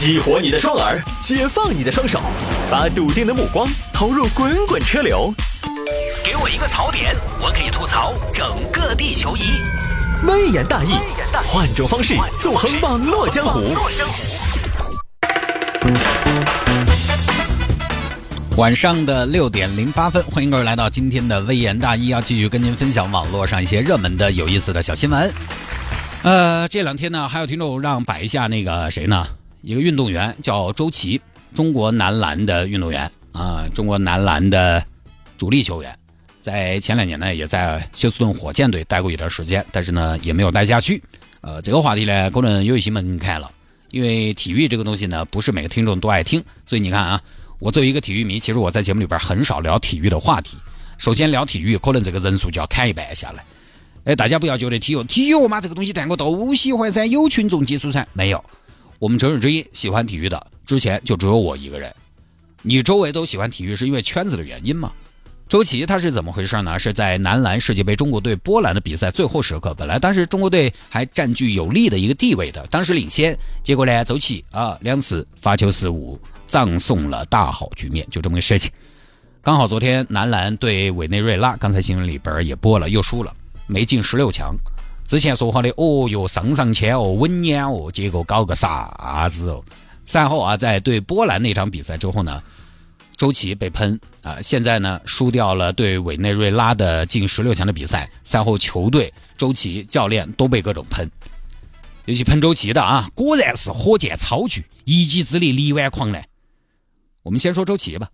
激活你的双耳，解放你的双手，把笃定的目光投入滚滚车流。给我一个槽点，我可以吐槽整个地球仪。微言大义，换种方式纵横网络江湖。晚上的六点零八分，欢迎各位来到今天的微言大义，要继续跟您分享网络上一些热门的、有意思的小新闻。呃，这两天呢，还有听众让摆一下那个谁呢？一个运动员叫周琦，中国男篮的运动员啊，中国男篮的主力球员，在前两年呢，也在休斯顿火箭队待过一段时间，但是呢，也没有待下去。呃，这个话题呢，可能有一些门槛了，因为体育这个东西呢，不是每个听众都爱听，所以你看啊，我作为一个体育迷，其实我在节目里边很少聊体育的话题。首先聊体育，可能这个人数就要砍一半下来。哎，大家不要觉得体育体育嘛，这个东西但我都喜欢噻，有群众基础噻。没有，我们城市之一喜欢体育的，之前就只有我一个人。你周围都喜欢体育，是因为圈子的原因吗？周琦他是怎么回事呢？是在男篮世界杯中国队波兰的比赛最后时刻，本来当时中国队还占据有利的一个地位的，当时领先，结果呢，周琦啊两次发球失误，葬送了大好局面，就这么个事情。刚好昨天男篮对委内瑞拉，刚才新闻里边也播了，又输了。没进十六强，之前说好的哦哟上上签哦稳撵哦，结果搞个啥子哦？赛后啊，在对波兰那场比赛之后呢，周琦被喷啊，现在呢输掉了对委内瑞拉的进十六强的比赛，赛后球队、周琦教练都被各种喷，尤其喷周琦的啊，果然是火箭超巨，一己之力力挽狂澜。我们先说周琦吧。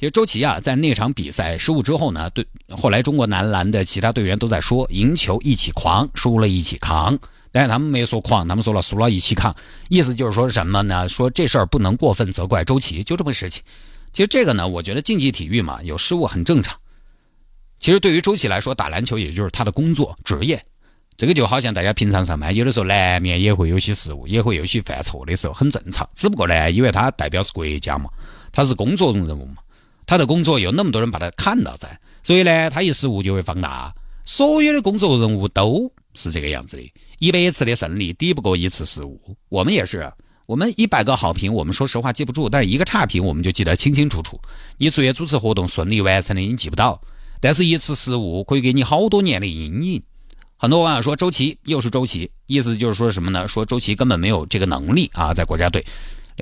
其实周琦啊，在那场比赛失误之后呢，对后来中国男篮的其他队员都在说，赢球一起狂，输了一起扛。但是他们没说狂，他们说了输了一起扛，意思就是说什么呢？说这事儿不能过分责怪周琦，就这么事情。其实这个呢，我觉得竞技体育嘛，有失误很正常。其实对于周琦来说，打篮球也就是他的工作职业，这个就好像大家平常上班，有的时候难免也会有些失误，也会有些犯错的时候，很正常。只不过呢，因为他代表是国家嘛，他是工作中人物嘛。他的工作有那么多人把他看到在，所以呢，他一失误就会放大。所有的工作任务都是这个样子的，一百次的胜利抵不过一次失误。我们也是，我们一百个好评，我们说实话记不住，但是一个差评我们就记得清清楚楚。你出去主持活动顺利完成的，你记不到，但是一次失误可以给你好多年的阴影。很多网友说周琦又是周琦，意思就是说什么呢？说周琦根本没有这个能力啊，在国家队。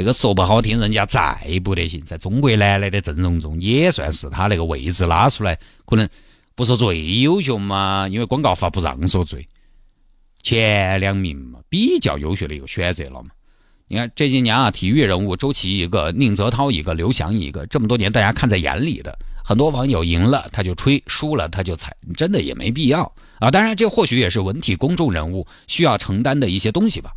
那个说不好听，人家再不得行，在中国男篮的阵容中也算是他那个位置拉出来，可能不说最优秀嘛，因为广告法不让说最，前两名嘛，比较优秀的一个选择了嘛。你看这些年啊，体育人物周琦一个，宁泽涛一个，刘翔一个，这么多年大家看在眼里的，很多网友赢了他就吹，输了他就踩，真的也没必要啊。当然，这或许也是文体公众人物需要承担的一些东西吧。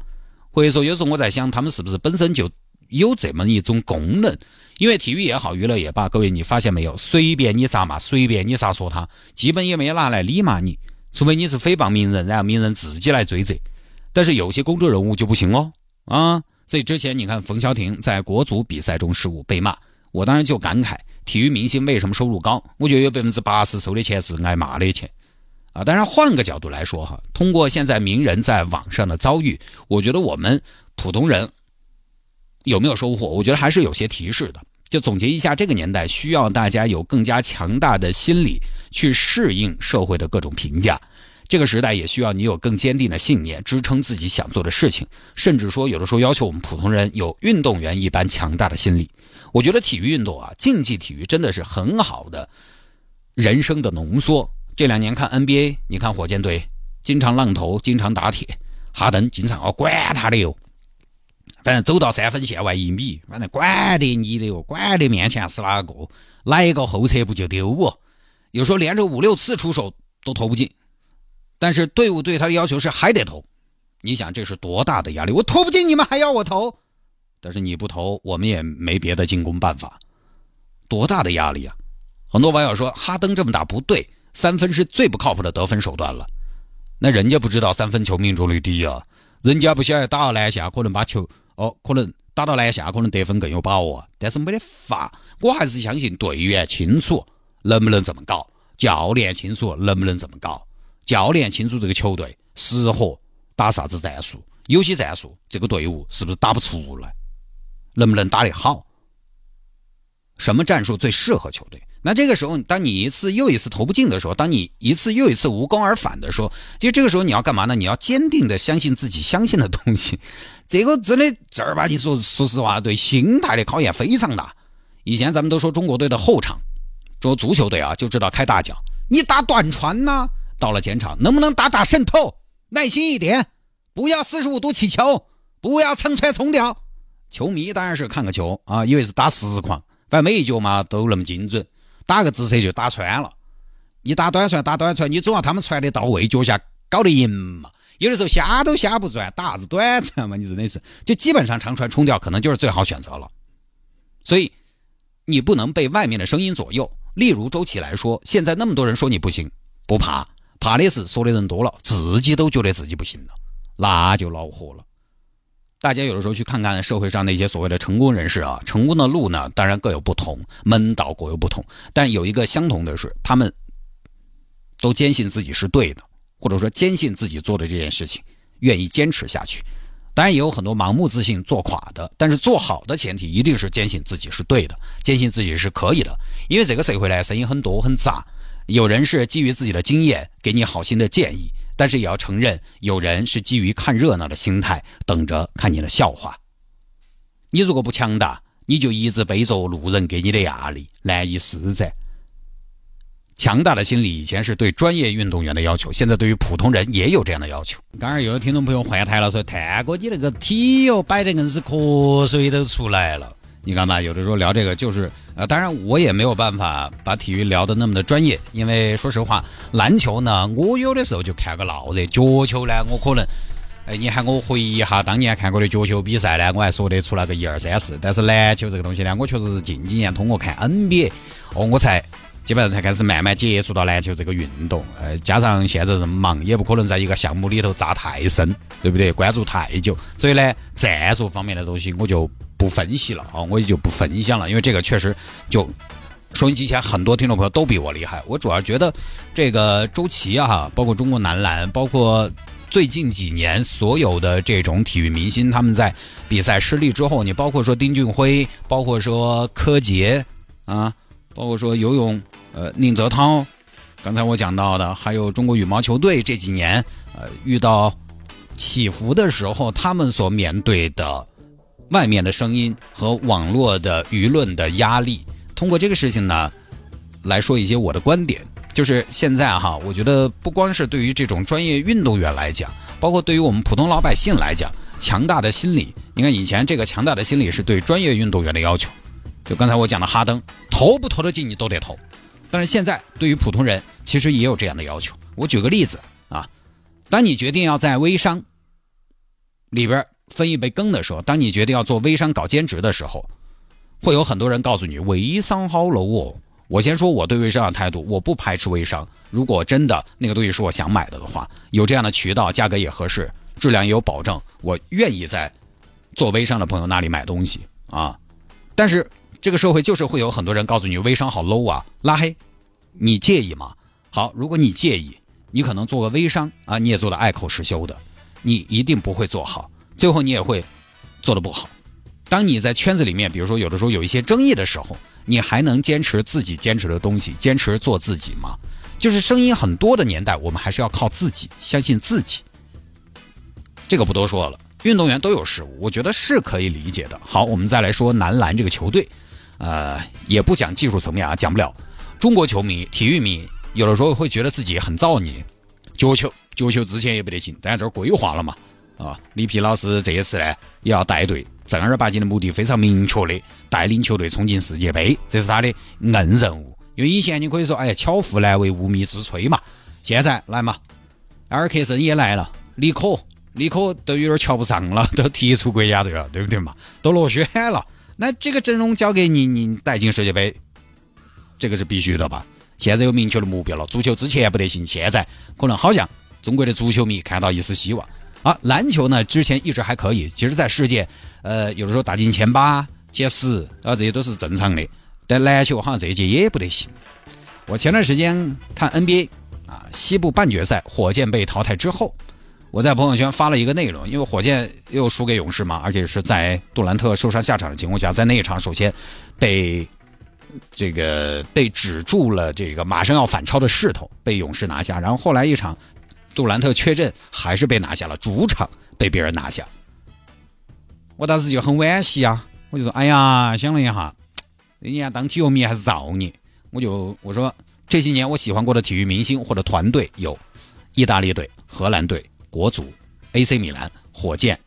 或者说，有时候我在想，他们是不是本身就。有这么一种功能，因为体育也好，娱乐也罢，各位你发现没有？随便你咋骂，随便你咋说他，基本也没拿来理骂你，除非你是诽谤名人，然后名人自己来追责。但是有些公众人物就不行哦，啊！所以之前你看冯潇霆在国足比赛中失误被骂，我当然就感慨，体育明星为什么收入高？我觉得有百分之八十收的钱是挨骂的钱，啊！当然换个角度来说哈，通过现在名人在网上的遭遇，我觉得我们普通人。有没有收获？我觉得还是有些提示的。就总结一下，这个年代需要大家有更加强大的心理去适应社会的各种评价。这个时代也需要你有更坚定的信念，支撑自己想做的事情。甚至说，有的时候要求我们普通人有运动员一般强大的心理。我觉得体育运动啊，竞技体育真的是很好的人生的浓缩。这两年看 NBA，你看火箭队经常浪投，经常打铁，哈登经常哦管他的哟。反正走到三分线外一米，反正管得你的哟，管得面前是哪个，来一个后撤步就丢哦。有时候连着五六次出手都投不进，但是队伍对他的要求是还得投。你想这是多大的压力？我投不进，你们还要我投？但是你不投，我们也没别的进攻办法。多大的压力啊！很多网友说哈登这么打不对，三分是最不靠谱的得分手段了。那人家不知道三分球命中率低啊，人家不晓得打到篮下可能把球。哦，可能打到篮下，可能得分更有把握，但是没得法。我还是相信队员清楚能不能这么搞，教练清楚能不能这么搞，教练清楚这个球队适合打啥子战术，有些战术这个队伍是不是打不出来？能不能打得好，什么战术最适合球队。那这个时候，当你一次又一次投不进的时候，当你一次又一次无功而返的时候，其实这个时候你要干嘛呢？你要坚定的相信自己相信的东西。这个真的正儿八经说，说实话，对心态的考验非常大。以前咱们都说中国队的后场，说足球队啊就知道开大脚，你打短传呐。到了前场，能不能打打渗透？耐心一点，不要四十五度起球，不要蹭穿冲掉。球迷当然是看个球啊，以为是打实况，反正每一脚嘛都那么精准。打个直射就打穿了，你打短传打短传，你总要他们传的到位，脚下搞得赢嘛。有的时候瞎都瞎不转，打啥子短传嘛？你真的是，就基本上长传冲掉可能就是最好选择了。所以你不能被外面的声音左右。例如周琦来说，现在那么多人说你不行，不怕，怕的是说的人多了，自己都觉得自己不行了，那就恼火了。大家有的时候去看看社会上那些所谓的成功人士啊，成功的路呢，当然各有不同，门道各有不同，但有一个相同的是，他们都坚信自己是对的，或者说坚信自己做的这件事情，愿意坚持下去。当然也有很多盲目自信做垮的，但是做好的前提一定是坚信自己是对的，坚信自己是可以的。因为这个社会呢，声音很多很杂，有人是基于自己的经验给你好心的建议。但是也要承认，有人是基于看热闹的心态，等着看你的笑话。你如果不强大，你就一直背着路人给你的压力，难以施展。强大的心理以前是对专业运动员的要求，现在对于普通人也有这样的要求。刚刚有听众朋友换台了，说：“探哥，你那个体哟摆的硬是瞌睡都出来了。”你看吧，有的时候聊这个就是，呃，当然我也没有办法把体育聊得那么的专业，因为说实话，篮球呢，我有的时候就看个闹热；脚球呢，我可能，哎，你喊我回忆一下当年看过的脚球比赛呢，我还说得出来个一二三四。但是篮球这个东西呢，我确实是近几年通过看 NBA，哦，我才基本上才开始慢慢接触到篮球这个运动。呃，加上现在这么忙，也不可能在一个项目里头扎太深，对不对？关注太久，所以呢，战术方面的东西我就。不分析了啊，我也就不分享了，因为这个确实就收音机前很多听众朋友都比我厉害。我主要觉得这个周琦啊，包括中国男篮，包括最近几年所有的这种体育明星，他们在比赛失利之后，你包括说丁俊晖，包括说柯洁啊，包括说游泳呃宁泽涛，刚才我讲到的，还有中国羽毛球队这几年呃遇到起伏的时候，他们所面对的。外面的声音和网络的舆论的压力，通过这个事情呢，来说一些我的观点。就是现在哈，我觉得不光是对于这种专业运动员来讲，包括对于我们普通老百姓来讲，强大的心理。你看以前这个强大的心理是对专业运动员的要求，就刚才我讲的哈登，投不投得进你都得投。但是现在对于普通人，其实也有这样的要求。我举个例子啊，当你决定要在微商里边。分一杯羹的时候，当你决定要做微商搞兼职的时候，会有很多人告诉你微商好 low 哦。我先说我对微商的态度，我不排斥微商。如果真的那个东西是我想买的的话，有这样的渠道，价格也合适，质量也有保证，我愿意在做微商的朋友那里买东西啊。但是这个社会就是会有很多人告诉你微商好 low 啊，拉黑，你介意吗？好，如果你介意，你可能做个微商啊，你也做的爱口实修的，你一定不会做好。最后你也会做的不好。当你在圈子里面，比如说有的时候有一些争议的时候，你还能坚持自己坚持的东西，坚持做自己吗？就是声音很多的年代，我们还是要靠自己，相信自己。这个不多说了，运动员都有失误，我觉得是可以理解的。好，我们再来说男篮这个球队，呃，也不讲技术层面啊，讲不了。中国球迷、体育迷有的时候会觉得自己很造孽，脚球，脚球之前也不得行，但这儿规划了嘛。啊，李皮老师这一次呢，也要带队，正儿八经的目的非常明确的带领球队冲进世界杯，这是他的硬任务。因为以前你可以说，哎，巧妇难为无米之炊嘛。现在来嘛，埃尔克森也来了，李可，李可都有点瞧不上了，都踢出国家队了，对不对嘛？都落选了，那这个阵容交给你，你带进世界杯，这个是必须的吧？现在有明确的目标了，足球之前不得行，现在可能好像中国的足球迷看到一丝希望。啊，篮球呢，之前一直还可以，其实，在世界，呃，有的时候打进前八、前十，啊，这些都是正常的。但篮球好像这一届也不得行。我前段时间看 NBA，啊，西部半决赛，火箭被淘汰之后，我在朋友圈发了一个内容，因为火箭又输给勇士嘛，而且是在杜兰特受伤下场的情况下，在那一场首先被这个被止住了这个马上要反超的势头，被勇士拿下。然后后来一场杜兰特缺阵，还是被拿下了，主场被别人拿下。我当时就很惋惜啊，我就说：“哎呀，想了一下，人家当体育迷还是造孽。”我就我说这些年我喜欢过的体育明星或者团队有意大利队、荷兰队。国足、AC 米兰、火箭、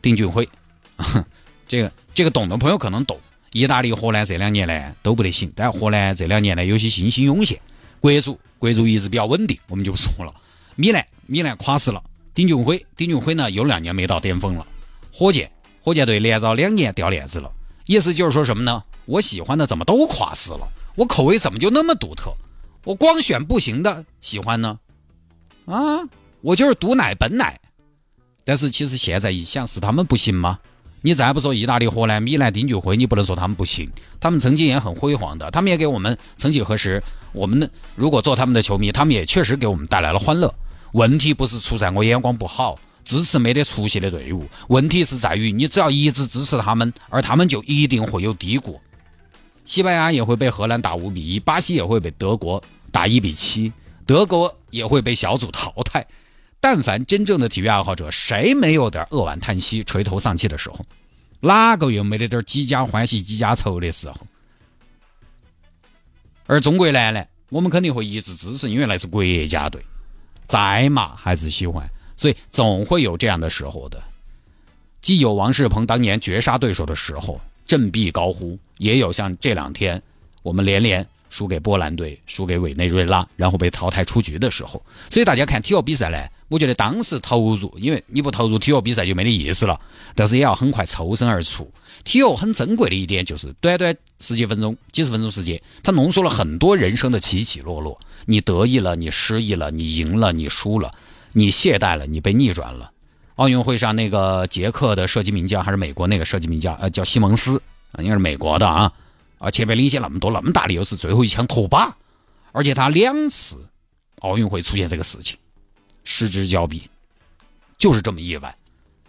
丁俊晖，这个这个懂的朋友可能懂。意大利、荷兰这两年呢都不得行，但荷兰这两年呢有些新星涌现。国足国足一直比较稳定，我们就不说了。米兰米兰垮死了，丁俊晖丁俊晖呢有两年没到巅峰了。火箭火箭队连着两年掉链子了。意思就是说什么呢？我喜欢的怎么都垮死了？我口味怎么就那么独特？我光选不行的喜欢呢？啊？我就是毒奶本奶，但是其实现在一想，是他们不行吗？你再不说意大利、荷兰、米兰、丁俊晖，你不能说他们不行。他们曾经也很辉煌的，他们也给我们曾几何时，我们如果做他们的球迷，他们也确实给我们带来了欢乐。问题不是出在我眼光不好，支持没得出息的队伍，问题是在于你只要一直支持他们，而他们就一定会有低谷。西班牙也会被荷兰打五比一，巴西也会被德国打一比七，德国也会被小组淘汰。但凡真正的体育爱好者，谁没有点扼腕叹息、垂头丧气的时候？哪个又没得点几家欢喜几家愁的时候？而中国男篮，我们肯定会一直支持，因为那是国家队，再骂还是喜欢，所以总会有这样的时候的。既有王仕鹏当年绝杀对手的时候，振臂高呼，也有像这两天我们连连。输给波兰队，输给委内瑞拉，然后被淘汰出局的时候，所以大家看体育比赛呢，我觉得当时投入，因为你不投入体育比赛就没得意思了。但是也要很快抽身而出。体育很珍贵的一点就是，短短十几分钟、几十分钟时间，它浓缩了很多人生的起起落落。你得意了，你失意了，你赢了，你输了，你懈怠了，你被逆转了。奥运会上那个捷克的射击名将，还是美国那个射击名将，呃，叫西蒙斯，应该是美国的啊。啊，前面领先那么多，那么大的优势，最后一枪脱靶，而且他两次奥运会出现这个事情，失之交臂，就是这么意外。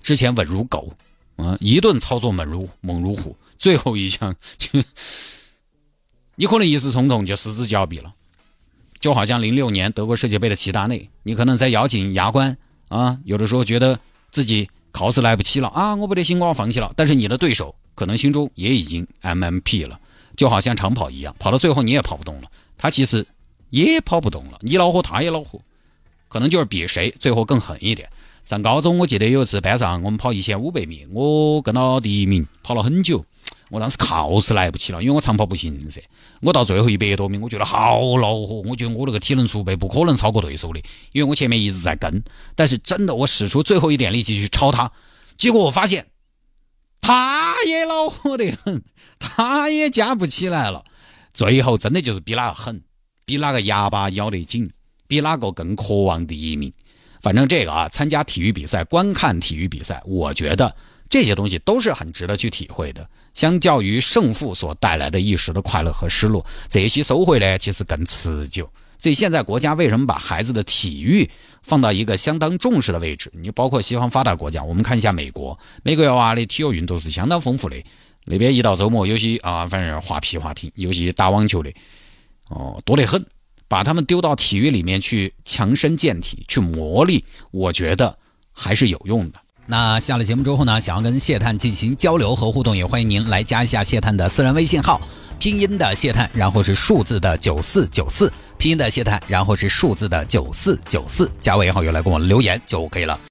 之前稳如狗，嗯，一顿操作猛如猛如虎，最后一枪，你可能一时冲动就失之交臂了。就好像零六年德国世界杯的齐达内，你可能在咬紧牙关啊，有的时候觉得自己考试来不及了啊，我不得星光放弃了。但是你的对手可能心中也已经 MMP 了。就好像长跑一样，跑到最后你也跑不动了，他其实也跑不动了，你恼火他也恼火，可能就是比谁最后更狠一点。上高中我记得有一次班上我们跑一千五百米，我跟到第一名跑了很久，我当时靠是来不及了，因为我长跑不行噻。我到最后一百多米，我觉得好恼火，我觉得我那个体能储备不可能超过对手的，因为我前面一直在跟，但是真的我使出最后一点力气去超他，结果我发现。他也恼火得很，他也加不起来了。最后真的就是比哪个狠，比哪个牙巴咬得紧，比哪个更渴望第一名。反正这个啊，参加体育比赛、观看体育比赛，我觉得这些东西都是很值得去体会的。相较于胜负所带来的一时的快乐和失落，这些收获呢，其实更持久。所以现在国家为什么把孩子的体育放到一个相当重视的位置？你包括西方发达国家，我们看一下美国，美国娃的体育运动是相当丰富的。那边一到周末，有些啊，反正滑皮划艇，有些打网球的，哦，多得很。把他们丢到体育里面去强身健体，去磨砺，我觉得还是有用的。那下了节目之后呢，想要跟谢探进行交流和互动，也欢迎您来加一下谢探的私人微信号，拼音的谢探，然后是数字的九四九四，拼音的谢探，然后是数字的九四九四，加为好友来跟我留言就 OK 了。